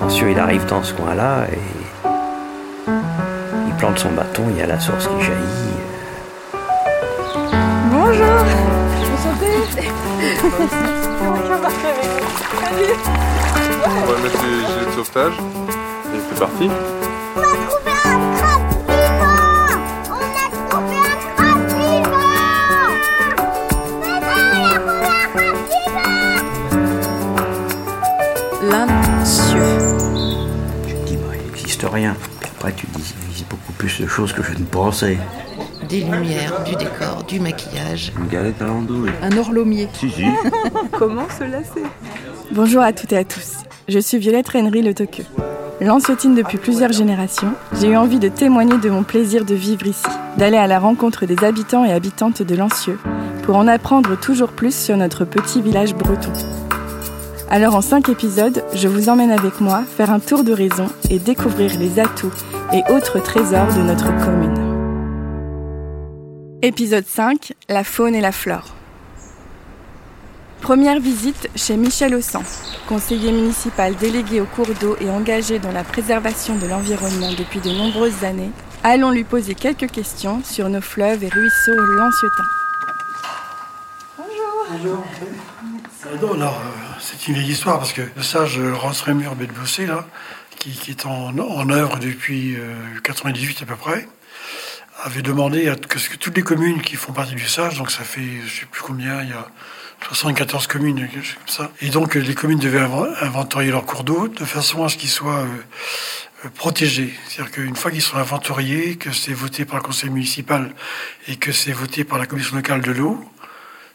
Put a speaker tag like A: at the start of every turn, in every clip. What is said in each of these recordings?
A: Ensuite, il arrive dans ce coin-là et il plante son bâton, il y a la source qui jaillit.
B: Bonjour Enchantée
C: On va mettre les gilets de sauvetage. Et c'est parti.
A: Rien. Puis après, tu dis, il beaucoup plus de choses que je ne pensais.
D: Des lumières, du décor, du maquillage.
A: Une galette à l'andouille.
B: Un horlomier.
A: Si, si.
B: Comment se lasser
E: Bonjour à toutes et à tous. Je suis Violette Rennery Le Toqueux. Lanciotine depuis plusieurs générations, j'ai eu envie de témoigner de mon plaisir de vivre ici, d'aller à la rencontre des habitants et habitantes de Lancieux, pour en apprendre toujours plus sur notre petit village breton. Alors en cinq épisodes, je vous emmène avec moi faire un tour de raison et découvrir les atouts et autres trésors de notre commune. Épisode 5, la faune et la flore. Première visite chez Michel Ossan, conseiller municipal délégué au cours d'eau et engagé dans la préservation de l'environnement depuis de nombreuses années. Allons lui poser quelques questions sur nos fleuves et ruisseaux lanciotins.
F: Ah non, alors, euh, c'est une vieille histoire parce que le sage euh, Ross Rémur Bedbossé, là, qui, qui est en, en œuvre depuis euh, 98 à peu près, avait demandé à toutes les communes qui font partie du sage, donc ça fait je sais plus combien, il y a 74 communes, comme ça, et donc euh, les communes devaient inv- inventorier leurs cours d'eau de façon à ce qu'ils soient euh, euh, protégés. C'est-à-dire qu'une fois qu'ils sont inventoriés, que c'est voté par le conseil municipal et que c'est voté par la commission locale de l'eau,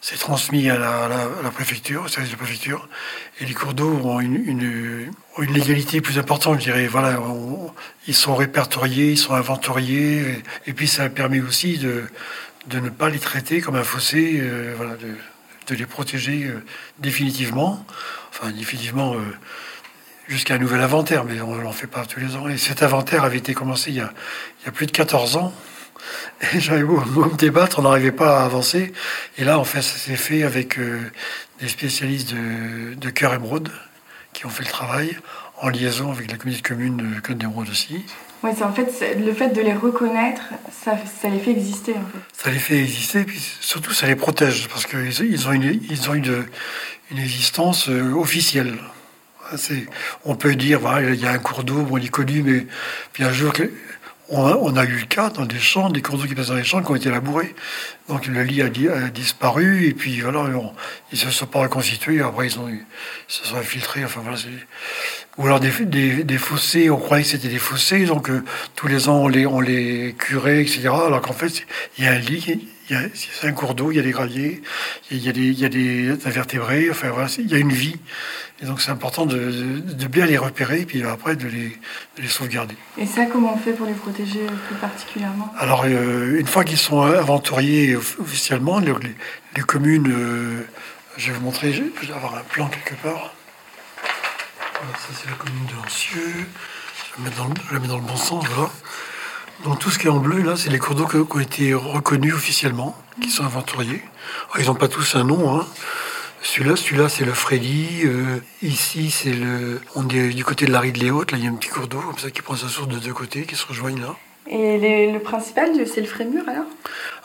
F: c'est transmis à la, préfecture, au service de préfecture, et les cours d'eau ont une, légalité plus importante, je dirais. Voilà, ils sont répertoriés, ils sont inventoriés, et, puis ça permet aussi de, de ne pas les traiter comme un fossé, euh, de, les protéger euh, définitivement, enfin définitivement euh, jusqu'à un nouvel inventaire, mais on n'en fait pas tous les ans. Et cet inventaire avait été commencé il y a plus de 14 ans. Et j'avais beau, beau me débattre, on n'arrivait pas à avancer. Et là, en fait, ça s'est fait avec euh, des spécialistes de, de Cœur Émeraude qui ont fait le travail en liaison avec la communauté de communes de Côte d'Émeraude aussi.
E: Ouais, c'est en fait le fait de les reconnaître, ça, ça les fait exister en fait.
F: Ça les fait exister, puis surtout ça les protège parce qu'ils ils ont une, ils ont une, une existence euh, officielle. On peut dire, voilà, il y a un cours d'eau, il est connu, mais puis un jour, on a, eu le cas dans des champs, des cours d'eau qui passent dans les champs qui ont été labourés. Donc le lit a, di- a disparu, et puis voilà, ils se sont pas reconstitués, après ils, ont, ils se sont infiltrés, enfin voilà. Ou alors des, fossés, on croyait que c'était des fossés, donc euh, tous les ans on les, on les curait, etc. Alors qu'en fait, il y a un lit, c'est un cours d'eau, il y a des graviers, il y a des, il y a des invertébrés, enfin voilà, il y a une vie. Et donc c'est important de, de- de bien les repérer, puis après de les, de les sauvegarder.
E: Et ça, comment on fait pour les protéger plus particulièrement?
F: Alors, euh, une fois qu'ils sont inventoriés off- officiellement, les, communes, euh, je vais vous montrer, je vais avoir un plan quelque part. Voilà, ça c'est la commune de Lancieux. Je vais, mettre dans le, je vais mettre dans le bon sens, voilà. Donc tout ce qui est en bleu, là, c'est les cours d'eau qui ont été reconnus officiellement, qui sont inventoriés. Alors, ils n'ont pas tous un nom, hein. Celui-là, celui-là, c'est le Freddy. euh, ici, c'est le. On est du côté de la ride Les Hautes. Là, il y a un petit cours d'eau comme ça qui prend sa source de deux côtés, qui se rejoignent là.
E: Et les- le principal, c'est le frémur alors?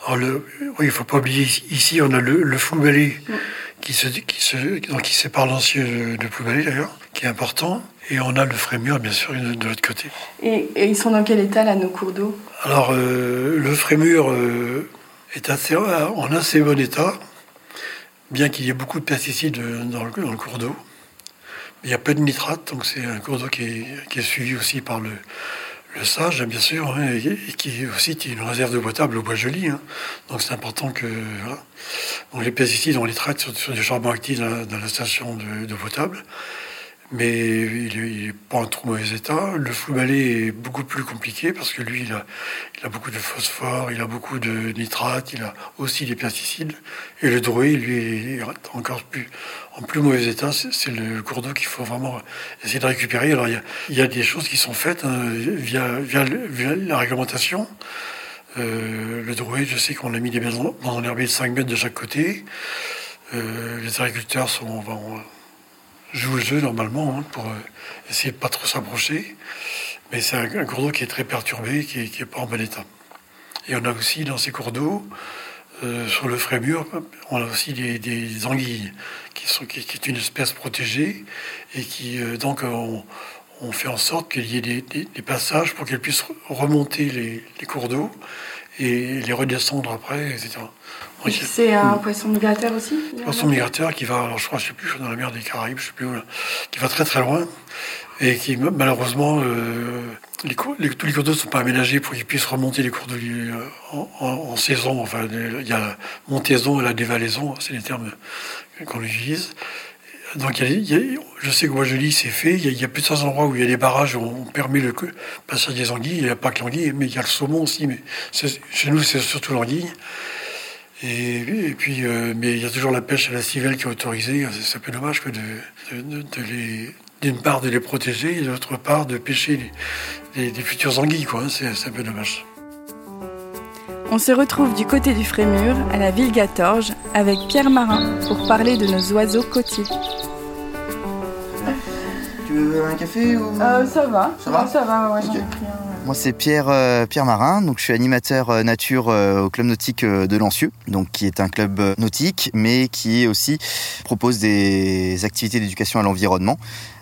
F: Alors le, oui, il faut pas oublier ici, on a le, le
E: Mm.
F: qui se, qui se, donc qui sépare l'ancien de, de d'ailleurs, qui est important, et on a le Frémur bien sûr de, de l'autre côté.
E: et, et ils sont dans quel état là, nos cours d'eau?
F: Alors euh, le Frémur euh, est assez, en assez bon état, bien qu'il y ait beaucoup de pesticides dans le, dans le cours d'eau. Il y a peu de nitrate, donc c'est un cours d'eau qui est, suivi aussi par le, sage, bien sûr, hein, et, qui est aussi une réserve de potable au bois joli. hein. Donc c'est important que. Donc les pesticides, on les traite sur, sur du charbon actif dans la, station de, d'eau potable. Mais il n'est pas en trop mauvais état. Le floubalé est beaucoup plus compliqué parce que lui, il a, beaucoup de phosphore, il a beaucoup de nitrate, il a aussi des pesticides. Et le drouet, lui, est encore plus, en plus mauvais état. C'est le cours d'eau qu'il faut vraiment essayer de récupérer. Alors il y a, des choses qui sont faites hein, via, la réglementation. Euh, le drouet, je sais qu'on a mis des un herbier de 5 mètres de chaque côté. Euh, les agriculteurs sont, vont- joue le jeu normalement hein, pour euh, essayer de pas trop s'approcher. Mais c'est un, cours d'eau qui est très perturbé, qui est, qui est pas en bon état. Et on a aussi dans ces cours d'eau, euh, sur le frémur, on a aussi des, anguilles, qui, sont, qui, est une espèce protégée, et qui donc on, fait en sorte qu'il y ait des passages pour qu'elles puissent remonter les, les cours d'eau et les redescendre après, etc.
E: C'est un poisson migrateur aussi
F: poisson migrateur qui va, alors je crois, je sais plus, dans la mer des Caraïbes, je sais plus où, là, qui va très très loin et qui malheureusement, euh, les cours- les- tous les cours d'eau ne sont pas aménagés pour qu'ils puissent remonter les cours d'eau euh, en, en- en saison. Enfin, il y a la montaison et la dévalaison, c'est les termes qu'on utilise. Donc, je sais que Guadeloupe, c'est fait. Il y, a, plusieurs endroits où il y a des barrages où on permet le passage des anguilles. Il n'y a pas que l'anguille, mais il y a le saumon aussi. Mais chez nous, c'est surtout l'anguille. Et, puis, euh, mais il y a toujours la pêche à la civelle qui est autorisée. C'est un peu dommage que d'une part de les protéger et d'autre part de pêcher les, les- futures anguilles. C'est, c'est un peu dommage.
E: On se retrouve du côté du Frémur, à la ville 14, avec Pierre Marin pour parler de nos oiseaux côtiers.
G: Veux un café ou
E: Euh, ça va.
G: Ça va
E: Ça va, ouais, pris un.
G: Moi c'est Pierre euh, Pierre Marin, donc je suis animateur euh, nature au club nautique de Lancieux, donc qui est un club nautique, mais qui aussi propose des activités d'éducation à l'environnement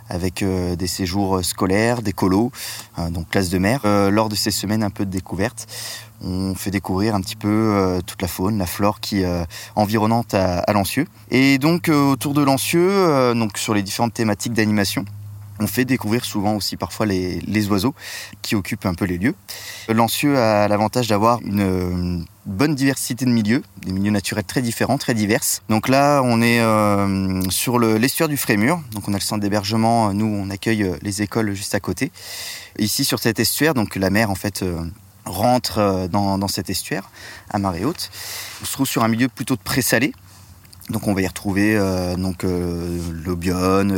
G: avec des séjours scolaires, des colos, euh, donc classe de mer. Lors de ces semaines un peu de découverte, on fait découvrir un petit peu toute la faune, la flore qui est environnante à, à Lancieux. Et donc autour de Lancieux, donc sur les différentes thématiques d'animation, on fait découvrir souvent aussi parfois les, les oiseaux qui occupent un peu les lieux. Lancieux a l'avantage d'avoir une, euh, bonne diversité de milieux, des milieux naturels très différents, très divers. Donc là, on est euh, sur le- l'estuaire du Frémur, donc on a le centre d'hébergement, nous on accueille euh, les écoles juste à côté. Ici sur cet estuaire, donc la mer en fait rentre dans, dans cet estuaire à marée haute. On se trouve sur un milieu plutôt de présalé. Donc on va y retrouver euh, donc euh,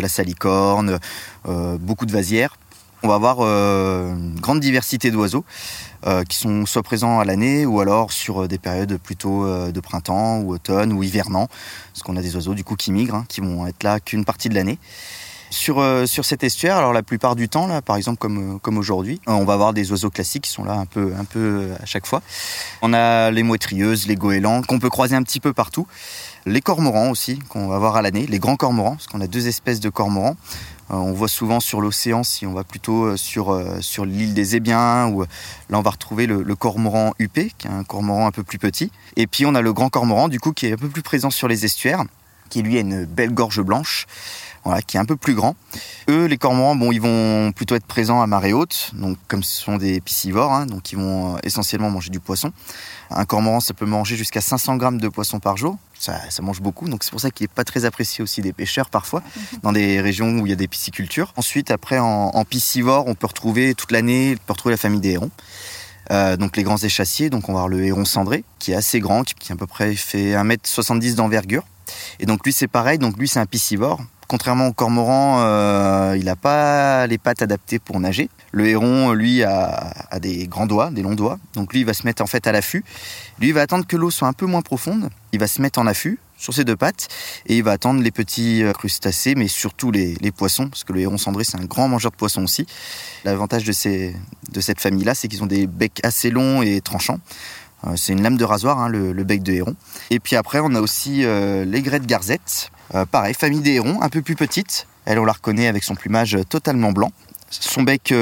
G: la salicorne, euh, beaucoup de vasières. On va avoir euh, une grande diversité d'oiseaux qui sont soit présents à l'année ou alors sur des périodes plutôt de printemps ou automne ou hivernant. Parce qu'on a des oiseaux du coup qui migrent, hein, qui vont être là qu'une partie de l'année. Sur, cet estuaire, alors la plupart du temps, par exemple comme, aujourd'hui, on va avoir des oiseaux classiques qui sont là un peu, un peu à chaque fois. On a les mouetrieuses, les goélands, qu'on peut croiser un petit peu partout. Les cormorans aussi, qu'on va voir à l'année, les grands cormorans, parce qu'on a deux espèces de cormorans. Euh, on voit souvent sur l'océan, si on va plutôt euh, sur, euh, sur l'île des Ébiens, euh, là on va retrouver le, le cormoran huppé, qui est un cormoran un peu plus petit. Et puis on a le grand cormoran, du coup, qui est un peu plus présent sur les estuaires, qui lui a une belle gorge blanche, voilà, qui est un peu plus grand. Eux, les cormorans, bon, ils vont plutôt être présents à marée haute, donc comme ce sont des piscivores, hein, donc ils vont euh, essentiellement manger du poisson. Un cormoran, ça peut manger jusqu'à 500 grammes de poisson par jour. Ça, ça mange beaucoup, donc c'est pour ça qu'il n'est pas très apprécié aussi des pêcheurs parfois, dans des régions où il y a des piscicultures. Ensuite, après, en, en piscivore, on peut retrouver toute l'année, on peut retrouver la famille des hérons. Euh, donc les grands échassiers, donc on va avoir le héron cendré, qui est assez grand, qui, qui à peu près fait 1m70 d'envergure. Et donc lui c'est pareil, donc lui c'est un piscivore. Contrairement au cormoran, euh, il n'a pas les pattes adaptées pour nager. Le héron, lui, a, des grands doigts, des longs doigts. Donc lui, il va se mettre en fait à l'affût. Lui, il va attendre que l'eau soit un peu moins profonde. Il va se mettre en affût sur ses deux pattes et il va attendre les petits euh, crustacés, mais surtout les, poissons, parce que le héron cendré, c'est un grand mangeur de poissons aussi. L'avantage de, de cette famille-là, c'est qu'ils ont des becs assez longs et tranchants. Euh, C'est une lame de rasoir, hein, le, bec de héron. Et puis après, on a aussi euh, l'aigrette garzette. Euh, pareil, famille des hérons, un peu plus petite. Elle, on la reconnaît avec son plumage totalement blanc. Son bec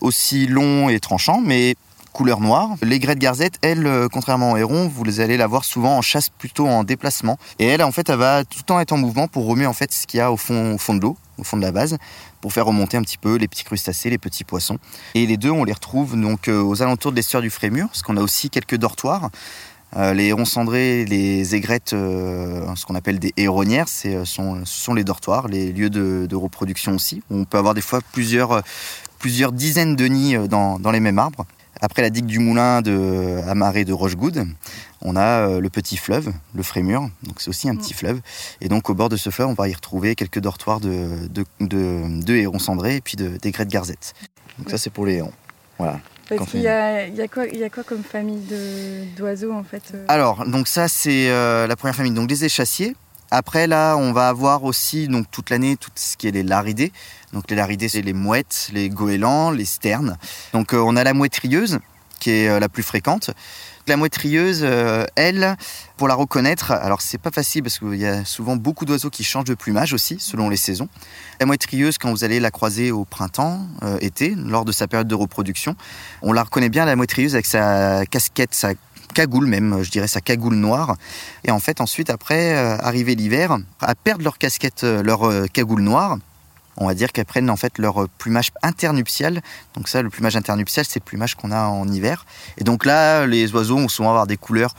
G: aussi long et tranchant, mais couleur noire. L'aigrette garzette, elle, contrairement au héron, vous allez la voir souvent en chasse plutôt en déplacement. Et elle, en fait, elle va tout le temps être en mouvement pour remuer en fait ce qu'il y a au fond, au fond de l'eau, au fond de la base, pour faire remonter un petit peu les petits crustacés, les petits poissons. Et les deux, on les retrouve donc euh, aux alentours de l'estuaire du Frémur, parce qu'on a aussi quelques dortoirs. Euh, les hérons cendrés, les aigrettes, euh, ce qu'on appelle des héronnières, ce sont les dortoirs, les lieux de, reproduction aussi. On peut avoir des fois plusieurs, dizaines de nids dans, les mêmes arbres. Après la digue du Moulin de Amaré de Rochegoud, on a euh, le petit fleuve, le Frémur, donc c'est aussi un petit fleuve. Et donc au bord de ce fleuve, on va y retrouver quelques dortoirs de, de, de, de hérons cendrés et puis de, d'aigrettes garzettes. Donc ça c'est pour les hérons. Voilà. Quand
E: Parce qu'il y il y, a quoi- il y a quoi comme famille de- d'oiseaux en fait euh
G: Alors, donc ça, c'est euh, la première famille. Donc, les échassiers. Après, là, on va avoir aussi donc toute l'année tout ce qui est les laridés. Donc les laridés, c'est les mouettes, les goélands, les sternes. Donc euh, on a la mouette rieuse, qui est euh, la plus fréquente. La mouette rieuse, euh, elle, pour la reconnaître, alors c'est pas facile parce qu'il y a souvent beaucoup d'oiseaux qui changent de plumage aussi, selon les saisons. La mouette rieuse, quand vous allez la croiser au printemps, euh, été, lors de sa période de reproduction, on la reconnaît bien, la mouette rieuse, avec sa casquette, sa cagoule même, je dirais sa cagoule noire. Et en fait, ensuite, après, euh, arrivé l'hiver, à perdre leur casquette, leur cagoule noire, on va dire qu'elles prennent en fait leur plumage internuptial. Donc ça, le plumage internuptial, c'est le plumage qu'on a en hiver. Et donc là, les oiseaux vont souvent avoir des couleurs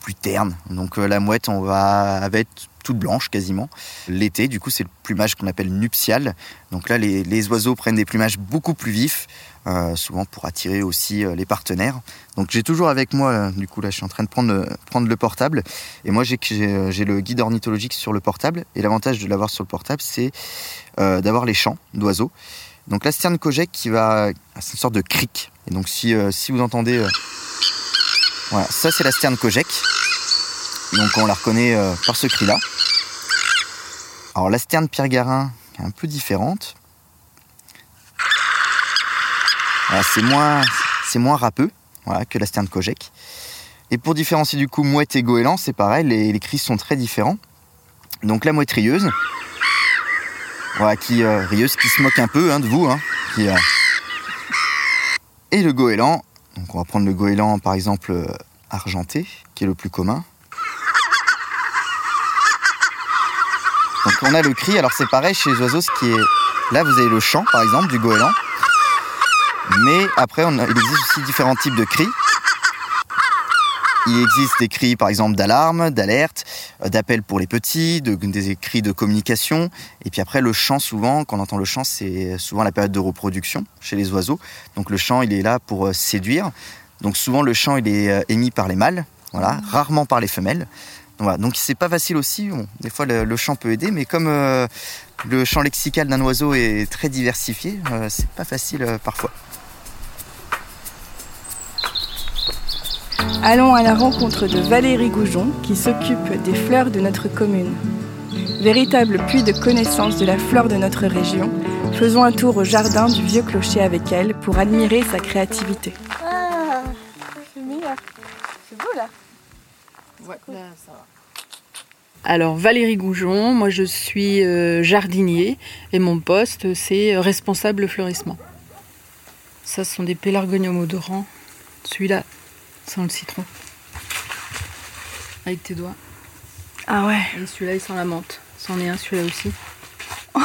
G: plus ternes. Donc euh, la mouette, on va va toute blanche quasiment. L'été, du coup, c'est le plumage qu'on appelle nuptial. Donc là, les, oiseaux prennent des plumages beaucoup plus vifs, euh, souvent pour attirer aussi euh, les partenaires. Donc j'ai toujours avec moi, euh, du coup là, je suis en train de prendre le, portable. Et moi, j'ai le guide ornithologique sur le portable. Et l'avantage de l'avoir sur le portable, c'est d'avoir les chants d'oiseaux. Donc la sterne kojek qui va, c'est une sorte de cric. Et donc si, vous entendez, voilà, ça c'est la sterne kojek. Donc on la reconnaît par ce cri-là. Alors la sterne Pierre Garin est un peu différente. C'est moins, c'est moins râpeux que la sterne kojek. Et pour différencier du coup mouette et goéland, c'est pareil, les, les cris sont très différents. Donc la mouette rieuse, voilà, qui euh, rieuse, qui se moque un peu hein, de vous, hein, euh, et le goéland. On va prendre le goéland par exemple euh, argenté, qui est le plus commun. Donc on a le cri, alors c'est pareil chez les oiseaux, ce qui est là vous avez le chant par exemple du goéland. Mais après il existe aussi différents types de cris. Il existe des cris par exemple d'alarme, d'alerte, euh, d'appel pour les petits, de, des cris de communication. Et puis après le chant souvent, quand on entend le chant, c'est souvent la période de reproduction chez les oiseaux. Donc le chant il est là pour euh, séduire. Donc souvent le chant il est euh, émis par les mâles, voilà, rarement par les femelles. Donc, voilà. Donc c'est pas facile aussi. Des fois le, le chant peut aider, mais comme euh, le champ lexical d'un oiseau est très diversifié, euh, c'est pas facile euh, parfois.
E: Allons à la rencontre de Valérie Goujon qui s'occupe des fleurs de notre commune. Véritable puits de connaissance de la flore de notre région, faisons un tour au jardin du vieux clocher avec elle pour admirer sa créativité.
B: Ah, c'est meilleur. C'est beau là.
H: Alors Valérie Goujon, moi je suis euh, jardinier et mon poste c'est euh, responsable fleurissement. Ça ce sont des pélargoniums odorants. Celui-là, sans le citron. Avec tes doigts.
E: Ah ouais.
H: Et celui-là il sent la menthe. C'en est un celui-là aussi.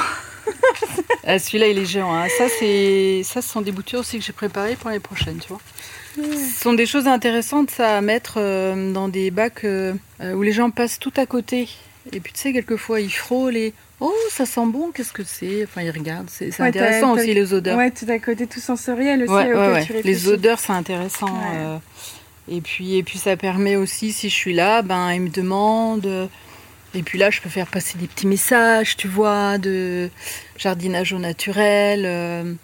H: Ah, celui-là il est géant. hein. Ça c'est ça ce sont des boutures aussi que j'ai préparées pour les prochaines, tu vois. Ce sont des choses intéressantes ça, à mettre euh, dans des bacs euh, euh, où les gens passent tout à côté. Et puis tu sais, quelquefois ils frôlent et oh ça sent bon, qu'est-ce que c'est? Enfin ils regardent, c'est c'est
E: Ouais, t'as-
H: intéressant aussi les odeurs.
E: Ouais, tout à côté, tout sensoriel aussi.
H: Ouais,
E: tu
H: Les odeurs c'est intéressant. Euh, et puis et puis ça permet aussi si je suis là, ben ils me demandent. et puis là, je peux faire passer des petits messages, tu vois, de jardinage au naturel.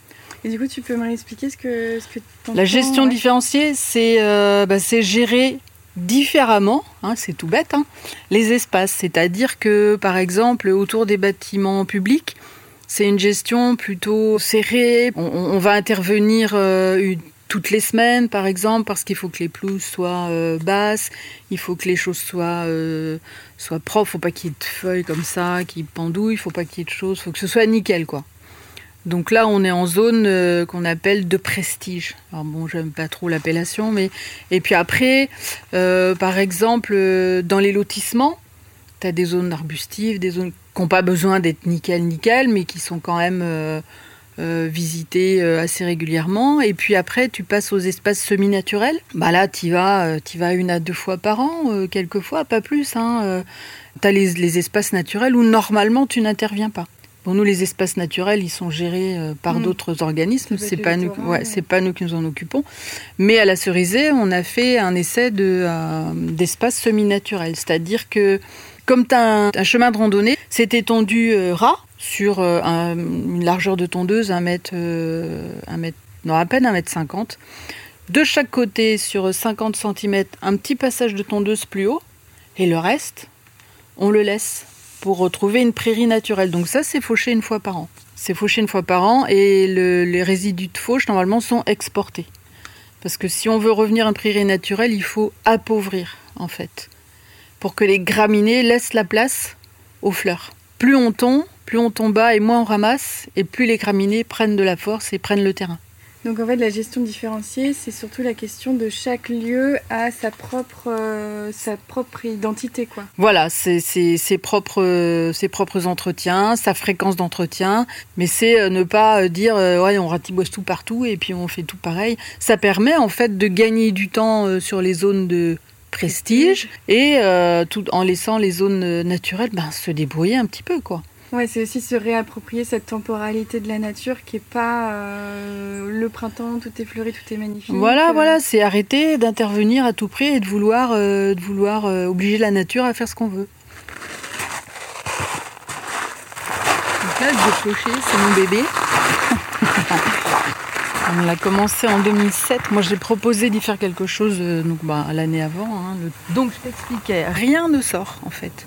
E: Et du coup, tu peux me réexpliquer ce que, ce que
H: La gestion
E: ouais.
H: différenciée, c'est euh, bah, gérer différemment, hein, c'est tout bête, hein, les espaces. C'est-à-dire que, par exemple, autour des bâtiments publics, c'est une gestion plutôt serrée. On, va intervenir euh, une- toutes les semaines, par exemple, parce qu'il faut que les pelouses soient euh, basses, il faut que les choses soient, euh, soient propres, faut pas qu'il y ait de feuilles comme ça qui pendouillent, il faut pas qu'il y ait de choses, faut que ce soit nickel, quoi. Donc là, on est en zone euh, qu'on appelle de prestige. Alors bon, j'aime pas trop l'appellation, mais et puis après, euh, par exemple, euh, dans les lotissements, tu as des zones arbustives, des zones qui n'ont pas besoin d'être nickel nickel, mais qui sont quand même visitées assez régulièrement. Et puis après, tu passes aux espaces semi-naturels. Bah là, tu vas, t'y vas une à deux fois par an, euh, quelquefois, pas plus. Hein, tu as les, les espaces naturels où normalement tu n'interviens pas. Bon, nous, les espaces naturels, ils sont gérés euh, par
E: Mm.
H: d'autres organismes. C'est pas, nous, ouais, c'est pas nous qui nous en occupons. Mais à la Cerisée, on a fait un essai de, euh, d'espace semi-naturel. C'est-à-dire que, comme tu as un, un chemin de randonnée, c'est étendu euh, ras sur euh, un- une largeur de tondeuse, un mètre, un mètre, non, à peine un mètre cinquante. De chaque côté, sur 50 cm, un petit passage de tondeuse plus haut. Et le reste, on le laisse. Retrouver une prairie naturelle. Donc ça, c'est fauché une fois par an. C'est fauché une fois par an et le- les résidus de fauche, normalement, sont exportés. Parce que si on veut revenir à une prairie naturelle, il faut appauvrir, en fait, pour que les graminées laissent la place aux fleurs. Plus on tombe, plus on tombe bas et moins on ramasse, et plus les graminées prennent de la force et prennent le terrain.
E: Donc en fait, la gestion différenciée, c'est surtout la question de chaque lieu à sa propre, euh, sa propre identité, quoi.
H: Voilà, c'est ses propres, ses propres entretiens, sa fréquence d'entretien, mais c'est euh, ne pas euh, dire ouais on ratiboise tout partout et puis on fait tout pareil. Ça permet en fait de gagner du temps sur les zones de prestige et euh, tout en laissant les zones naturelles ben, se débrouiller un petit peu quoi.
E: Ouais, c'est aussi se réapproprier cette temporalité de la nature qui est pas euh, le printemps, tout est fleuri, tout est magnifique.
H: Voilà,
E: Euh,
H: voilà, c'est arrêter d'intervenir à tout prix et de vouloir, euh, de vouloir obliger la nature à faire ce qu'on veut. Donc là, vieux clocher, c'est mon bébé. On l'a commencé en 2007. Moi, j'ai proposé d'y faire quelque chose donc, bah, l'année avant. hein. Le- Donc, je t'expliquais, rien ne sort en fait.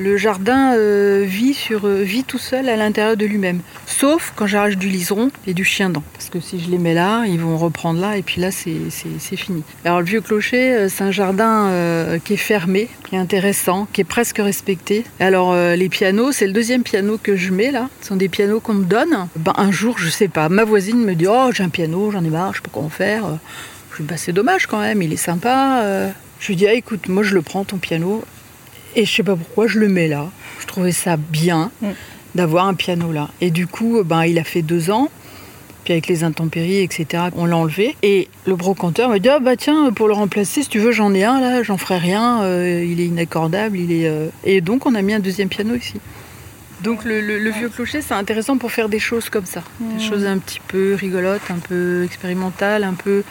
H: Le jardin euh, euh, vit tout seul à l'intérieur de lui-même. Sauf quand j'arrache du liseron et du chien dent. Parce que si je les mets là, ils vont reprendre là et puis là, c'est fini. Alors le vieux clocher, euh, c'est un jardin qui est fermé, qui est intéressant, qui est presque respecté. Alors les pianos, c'est le deuxième piano que je mets là. Ce sont des pianos qu'on me donne. Ben, un jour, je sais pas, ma voisine me dit « Oh, j'ai un piano, j'en ai marre, je sais pas quoi en faire. » Je lui dis bah, c'est dommage quand même, il est sympa. Je lui dis ah, écoute, moi je le prends ton piano et je sais pas pourquoi je le mets là. Je trouvais ça bien
E: Mm.
H: d'avoir un piano là. Et du coup, ben, il a fait deux ans. Puis avec les intempéries, etc., on l'a enlevé. Et le brocanteur m'a dit ah bah tiens, pour le remplacer, si tu veux, j'en ai un là, j'en ferai rien. euh, il est inaccordable, il est. euh. Et donc on a mis un deuxième piano ici. Donc le, le- le vieux clocher, c'est intéressant pour faire des choses comme ça, des
E: Mm.
H: choses un petit peu rigolotes, un peu expérimentales, un peu.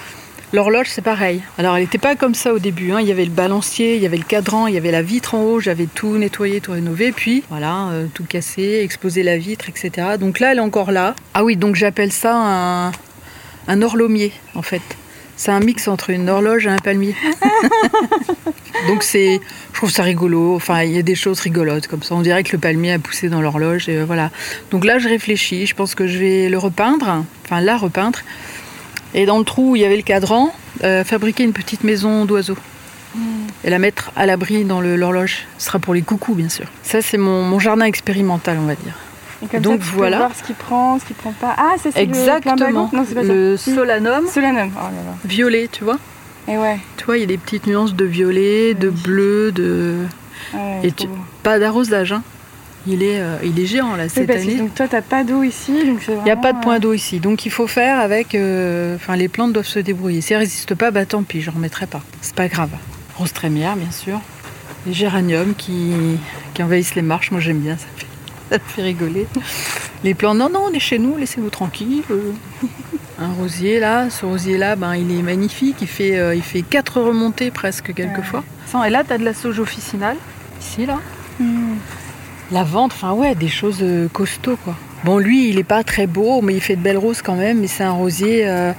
H: L'horloge, c'est pareil. Alors, elle n'était pas comme ça au début. hein. Il y avait le balancier, il y avait le cadran, il y avait la vitre en haut. J'avais tout nettoyé, tout rénové. Puis, voilà, euh, tout cassé, exposé la vitre, etc. Donc là, elle est encore là. Ah oui, donc j'appelle ça un, un en fait. C'est un mix entre une horloge et un palmier. donc c'est, je trouve ça rigolo. Enfin, il y a des choses rigolotes comme ça. On dirait que le palmier a poussé dans l'horloge et euh, voilà. Donc là, je réfléchis. Je pense que je vais le repeindre, enfin la repeindre. Et dans le trou où il y avait le cadran, euh, fabriquer une petite maison d'oiseaux. Et la mettre à l'abri dans le- l'horloge. Ce sera pour les coucous, bien sûr. Ça, c'est mon, mon jardin expérimental, on va dire.
E: Et comme
H: Donc,
E: ça, tu
H: voilà.
E: peux voir ce qu'il prend, ce qu'il prend pas. Ah, ça c'est le
H: Exactement.
E: plumbago Non, pas
H: Le
E: ça.
H: Solanum
E: Solanum. Oh là là.
H: violet, tu vois.
E: Et ouais.
H: Tu vois, il y a des petites nuances de violet, de bleu, de.
E: ouais
H: Et tu-. Pas d'arrosage, hein. Il est, euh, il est géant là
E: Oui,
H: cette
E: que
H: année.
E: donc toi, t'as pas d'eau ici, donc
H: Il n'y a pas de point
E: euh,
H: d'eau ici, donc il faut faire avec. euh, Enfin, les plantes doivent se débrouiller. Si elles résistent pas, bah tant pis, je remettrai pas. C'est pas grave. Rose trémière, bien sûr. Les géraniums qui, qui envahissent les marches, moi j'aime bien, ça fait, ça fait rigoler. Les plantes, non, non, on est chez nous, laissez-nous tranquilles. euh. Un rosier là, ce rosier là, ben, il est magnifique, il fait, euh, il fait quatre remontées presque quelquefois. Et là, tu as de la sauge officinale, ici là.
E: hmm.
H: La vente, enfin ouais, des choses euh, costauds quoi. Bon, lui, il est pas très beau, mais il fait de belles roses quand même. Mais c'est un rosier, euh,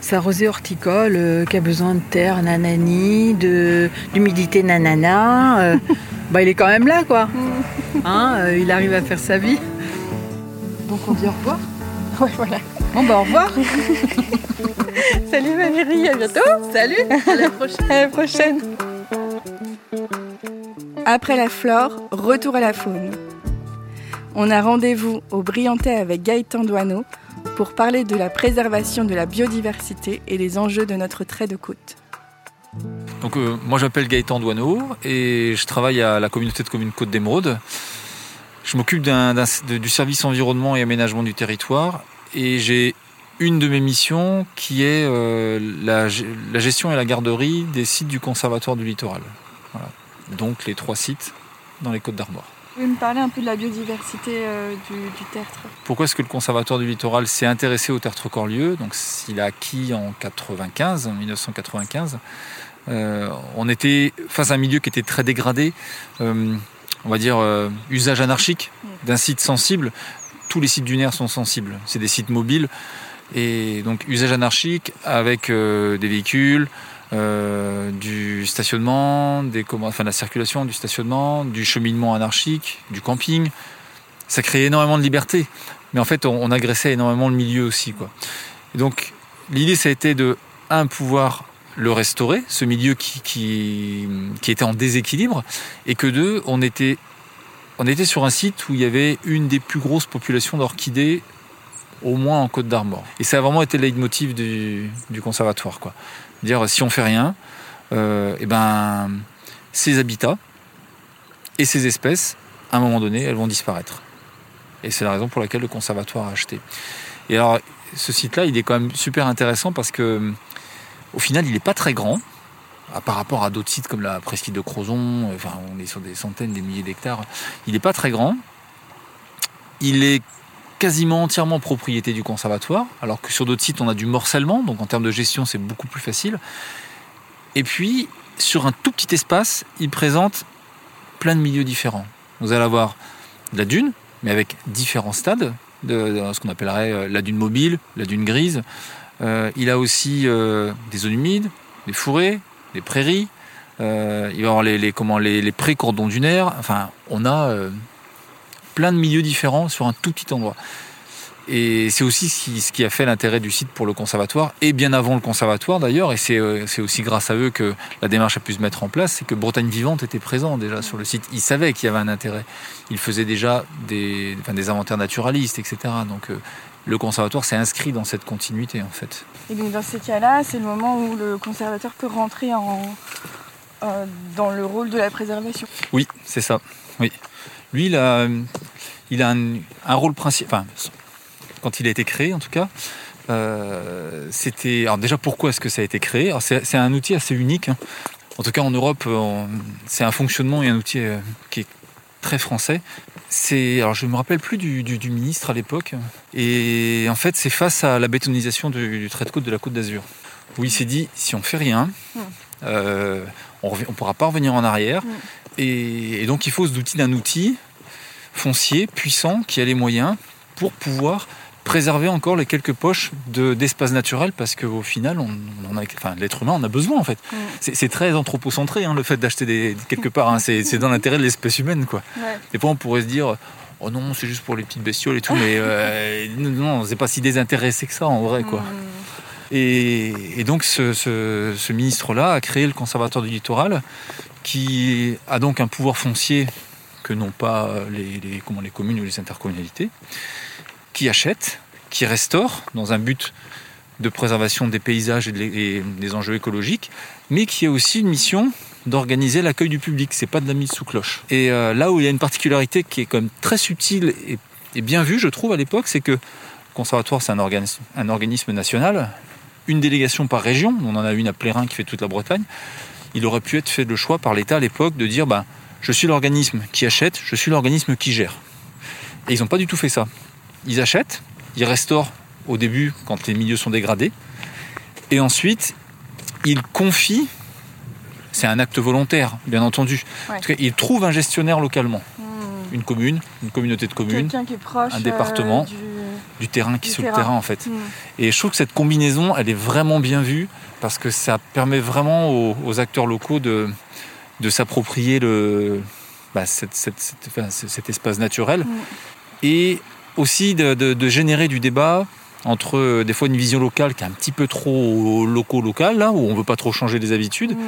H: c'est un rosier horticole euh, qui a besoin de terre nanani, de d'humidité nanana. euh, bah, il est quand même là quoi. Hein, il arrive à faire sa vie. Donc on dit au revoir.
E: Ouais, voilà.
H: Bon bah au revoir.
E: Salut Valérie, à bientôt.
H: Salut. À la prochaine.
E: À la prochaine. Après la flore, retour à la faune. On a rendez-vous au Briantais avec Gaëtan Douaneau pour parler de la préservation de la biodiversité et les enjeux de notre trait de côte.
I: Donc, euh, moi, j'appelle Gaëtan Douaneau et je travaille à la communauté de communes Côte d'Émeraude. Je m'occupe du service environnement et aménagement du territoire et j'ai une de mes missions qui est euh, la, la gestion et la garderie des sites du Conservatoire du littoral. Donc, les trois sites dans les Côtes d'Armor.
E: Vous pouvez me parler un peu de la biodiversité euh, du, du tertre?
I: Pourquoi est-ce que le Conservatoire du littoral s'est intéressé au tertre corlieu? Donc, il a acquis en 95, en 1995. Euh, on était face à un milieu qui était très dégradé, euh, on va dire usage anarchique d'un site sensible. Tous les sites dunaires sont sensibles. C'est des sites mobiles et donc usage anarchique avec des véhicules, euh, du stationnement, des, de la circulation, du stationnement, du cheminement anarchique, du camping. Ça créait énormément de liberté. Mais en fait, on, agressait énormément le milieu aussi. Quoi. Et donc, l'idée, ça a été de, un, pouvoir le restaurer, ce milieu qui était en déséquilibre, et que deux, on était, on était sur un site où il y avait une des plus grosses populations d'orchidées, au moins en Côte d'Armor. Et ça a vraiment été le leitmotiv du, du conservatoire. Quoi. Dire si on fait rien, euh, et ben, ces habitats et ces espèces, à un moment donné, elles vont disparaître. Et c'est la raison pour laquelle le conservatoire a acheté. Et alors, ce site-là, il est quand même super intéressant parce que, au final, il n'est pas très grand. Par rapport à d'autres sites comme la presqu'île de Crozon, enfin, on est sur des centaines, des milliers d'hectares. Il n'est pas très grand. Il est quasiment entièrement propriété du conservatoire, alors que sur d'autres sites, on a du morcellement, donc en termes de gestion, c'est beaucoup plus facile. Et puis, sur un tout petit espace, il présente plein de milieux différents. Vous allez avoir de la dune, mais avec différents stades, de, de ce qu'on appellerait euh, la dune mobile, la dune grise. Euh, il a aussi euh, des zones humides, des forêts, des prairies. Il va y avoir les, les, les, les pré-cordons dunaires. Enfin, on a plein de milieux différents sur un tout petit endroit. Et c'est aussi ce qui, ce qui a fait l'intérêt du site pour le conservatoire, et bien avant le conservatoire d'ailleurs, et c'est euh, c'est aussi grâce à eux que la démarche a pu se mettre en place, c'est que Bretagne Vivante était présent déjà sur le site. Ils savaient qu'il y avait un intérêt. Ils faisaient déjà des, enfin, des inventaires naturalistes, etc. Donc euh, le conservatoire s'est inscrit dans cette continuité en fait.
E: Et donc dans ces cas-là, c'est le moment où le conservateur peut rentrer en, euh, dans le rôle de la préservation.
I: Oui, c'est ça. Oui. Lui, il a, il a un, un rôle principal. Enfin, quand il a été créé, en tout cas, euh, c'était. Alors déjà, pourquoi est-ce que ça a été créé? C'est, un outil assez unique. hein. En tout cas, en Europe, c'est un fonctionnement et un outil euh, qui est très français. C'est, alors je me rappelle plus du, du- du ministre à l'époque. Et en fait, c'est face à la bétonisation du, du trait de côte de la Côte d'Azur, où il s'est dit si on fait rien,
E: Mm.
I: euh, on ne pourra pas revenir en arrière.
E: Mm.
I: Et, et donc, il faut se douter d'un outil foncier, puissant, qui a les moyens pour pouvoir préserver encore les quelques poches de- d'espace naturel parce qu'au final, on, on en a, enfin, l'être humain en a besoin en fait.
E: Mm.
I: C'est très anthropocentré hein, le fait d'acheter des quelque part. hein. c'est dans l'intérêt de l'espèce humaine quoi.
E: Ouais.
I: Des fois, on pourrait se dire. Oh non, c'est juste pour les petites bestioles et tout, mais euh, non, non, c'est pas si désintéressé que ça en vrai, quoi.
E: Mm.
I: Et, et donc, ce, ce- ce ministre-là a créé le Conservatoire du littoral, qui a donc un pouvoir foncier que n'ont pas les, les- communes ou les intercommunalités, qui achète, qui restaure dans un but de préservation des paysages et, des enjeux écologiques, mais qui a aussi une mission d'organiser l'accueil du public. C'est pas de la mise sous cloche. Et euh, là où il y a une particularité qui est quand même très subtile et, bien vue, je trouve, à l'époque, c'est que le conservatoire, c'est un organisme, un organisme national, une délégation par région. On en a une à Plérin qui fait toute la Bretagne. Il aurait pu être fait le choix par l'État à l'époque de dire, ben, je suis l'organisme qui achète, je suis l'organisme qui gère. Et ils n'ont pas du tout fait ça. Ils achètent, ils restaurent au début quand les milieux sont dégradés, et ensuite ils confient. C'est un acte volontaire, bien entendu.
E: Ouais.
I: En tout cas, ils trouvent un gestionnaire localement,
E: Mm.
I: une commune, une communauté de communes,
E: Quelqu'un qui est proche
I: un département.
E: euh, du...
I: du terrain qui est sur le
E: terrain.
I: en fait.
E: Mm.
I: Et je trouve que cette combinaison, elle est vraiment bien vue parce que ça permet vraiment aux, aux acteurs locaux de, de s'approprier le, bah, cette- cette- cette- enfin, c- cet espace naturel
E: Mm.
I: et aussi de, de- de générer du débat entre euh, des fois une vision locale qui est un petit peu trop loco-local, là, où on veut pas trop changer les habitudes,
E: Mm.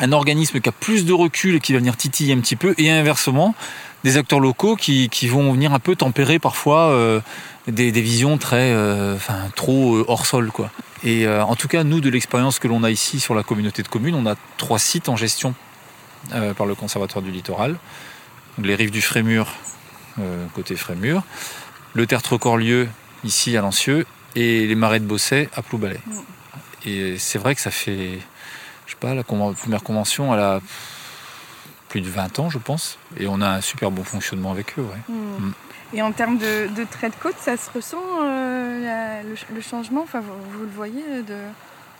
I: un organisme qui a plus de recul et qui va venir titiller un petit peu, et inversement, des acteurs locaux qui, qui vont venir un peu tempérer parfois euh, des, des visions très, euh, enfin, trop euh, hors sol, quoi. Et euh, en tout cas, nous, de l'expérience que l'on a ici sur la communauté de communes, on a trois sites en gestion euh, par le Conservatoire du littoral. Les rives du Frémur, côté Frémur, le tertre Corlieu, ici à Lancieux, et les marais de Bosset à Ploubalay.
E: Mm.
I: Et c'est vrai que ça fait, je sais pas, la première convention, elle a plus de 20 ans, je pense, et on a un super bon fonctionnement avec eux. Ouais.
E: Mm.
I: Mm.
E: Et en termes de, de trait de côte, ça se ressent euh, la- le, ch- le changement? Enfin, vous, vous le voyez euh, de,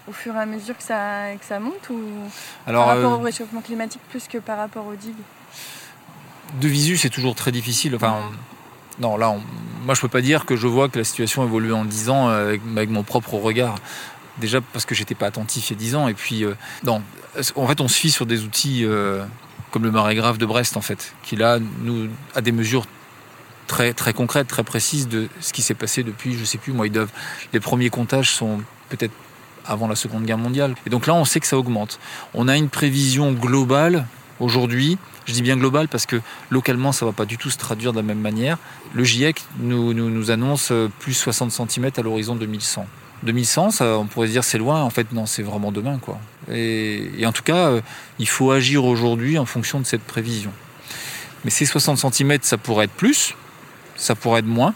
E: au fur et à mesure que ça, que ça monte ou
I: Alors,
E: par rapport
I: euh,
E: au réchauffement climatique plus que par rapport aux digues
I: de visu, c'est toujours très difficile. Enfin, on- non, là, on- moi, je peux pas dire que je vois que la situation évolue en 10 ans avec, avec mon propre regard. Déjà parce que j'étais pas attentif il y a 10 ans. Et puis, euh, non, en fait, on se fie sur des outils comme le marais grave de Brest, en fait, qui là, nous, a des mesures très, très concrètes, très précises de ce qui s'est passé depuis, je sais plus, moi, ils doivent. Les premiers comptages sont peut-être avant la Seconde Guerre mondiale. Et donc là, on sait que ça augmente. On a une prévision globale aujourd'hui. Je dis bien globale parce que localement, ça ne va pas du tout se traduire de la même manière. Le GIEC nous, nous, annonce plus 60 cm à l'horizon 2100. 2100, ça, on pourrait se dire c'est loin. En fait, non, c'est vraiment demain, quoi. Et, et en tout cas, euh, il faut agir aujourd'hui en fonction de cette prévision. Mais ces 60 cm, ça pourrait être plus, ça pourrait être moins,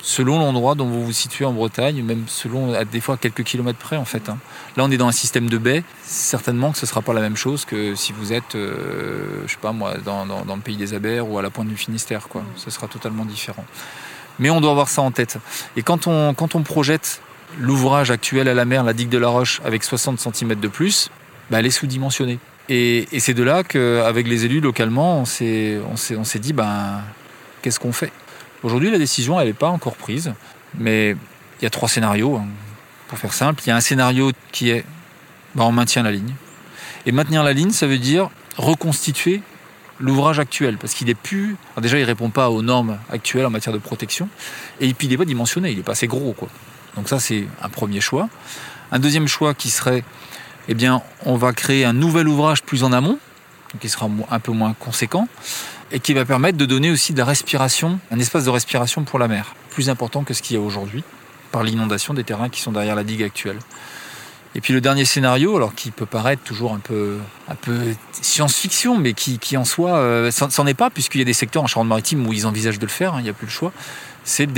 I: selon l'endroit dont vous vous situez en Bretagne, même selon à des fois quelques kilomètres près en fait. hein. Là, on est dans un système de baies. Certainement que ce ne sera pas la même chose que si vous êtes, euh, je sais pas moi, dans, dans- dans le pays des Abers ou à la pointe du Finistère. Quoi. Ce sera totalement différent. Mais on doit avoir ça en tête. Et quand on, quand on projette l'ouvrage actuel à la mer, la digue de la Roche, avec 60 cm de plus, bah, elle est sous-dimensionnée. Et, et c'est de là qu'avec les élus localement, s'est on s'est dit, ben, qu'est-ce qu'on fait? Aujourd'hui, la décision, elle n'est pas encore prise, mais il y a trois scénarios. hein. Pour faire simple, il y a un scénario qui est ben, on maintient la ligne. Et maintenir la ligne, ça veut dire reconstituer l'ouvrage actuel, parce qu'il est plus. déjà, il répond pas aux normes actuelles en matière de protection, et puis il n'est pas dimensionné, il n'est pas assez gros. Donc ça, c'est un premier choix. Un deuxième choix qui serait, eh bien, on va créer un nouvel ouvrage plus en amont, qui sera un peu moins conséquent, et qui va permettre de donner aussi de la respiration, un espace de respiration pour la mer, plus important que ce qu'il y a aujourd'hui, par l'inondation des terrains qui sont derrière la digue actuelle. Et puis le dernier scénario, alors qui peut paraître toujours un peu, science-fiction, mais qui, en soi, euh, c'en est pas, puisqu'il y a des secteurs en Charente-Maritime où ils envisagent de le faire, hein, il n'y a plus le choix, c'est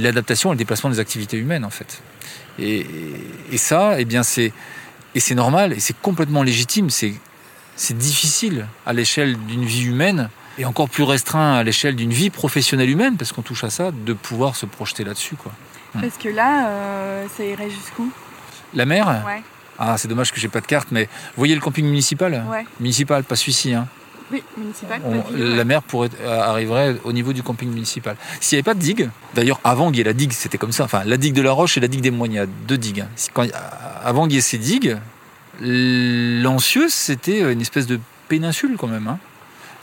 I: l'adaptation et le déplacement des activités humaines en fait. Et, et ça, eh bien c'est et c'est normal et c'est complètement légitime. C'est difficile à l'échelle d'une vie humaine et encore plus restreint à l'échelle d'une vie professionnelle humaine, parce qu'on touche à ça, de pouvoir se projeter là-dessus. quoi.
E: Parce que là, euh, ça irait jusqu'où?
I: La mer?
E: Ouais.
I: Ah, c'est dommage que j'ai pas de carte, mais vous voyez le camping municipal?
E: Ouais.
I: Municipal, pas celui-ci. Hein.
E: Oui, municipal.
I: On- la mer pourrait, euh, arriverait au niveau du camping municipal. S'il n'y avait pas de digue, d'ailleurs avant qu'il y ait la digue, c'était comme ça. Enfin, la digue de la Roche et la digue des a deux digues. hein. Quand- avant qu'il y ait ces digues, Lancieux, c'était une espèce de péninsule quand même. hein.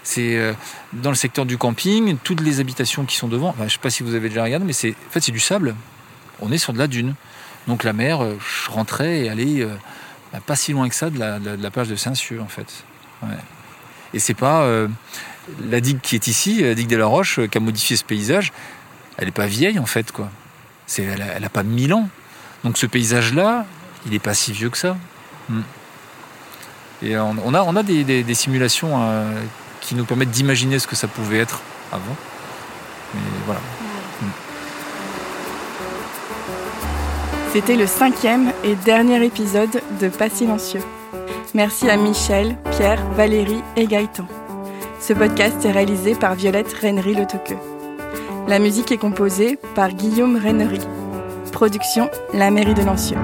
I: C'est euh, dans le secteur du camping, toutes les habitations qui sont devant. Enfin, je ne sais pas si vous avez déjà regardé, mais c'est en fait c'est du sable. On est sur de la dune. Donc la mer euh, rentrait et allait euh, bah, pas si loin que ça de la, plage de Saint-Cieux en fait. Ouais. Et c'est pas la digue qui est ici, la digue de la Roche, qui a modifié ce paysage. Elle n'est pas vieille en fait quoi. Elle, a, elle a pas mille ans. Donc ce paysage-là, il n'est pas si vieux que ça. Mm. Et on, a, des, simulations qui nous permettent d'imaginer ce que ça pouvait être avant. Mais voilà.
E: C'était le cinquième et dernier épisode de Pas silencieux. Merci à Michel, Pierre, Valérie et Gaëtan. Ce podcast est réalisé par Violette Rennery Le. La musique est composée par Guillaume Rennery. Production La mairie de Lancieux.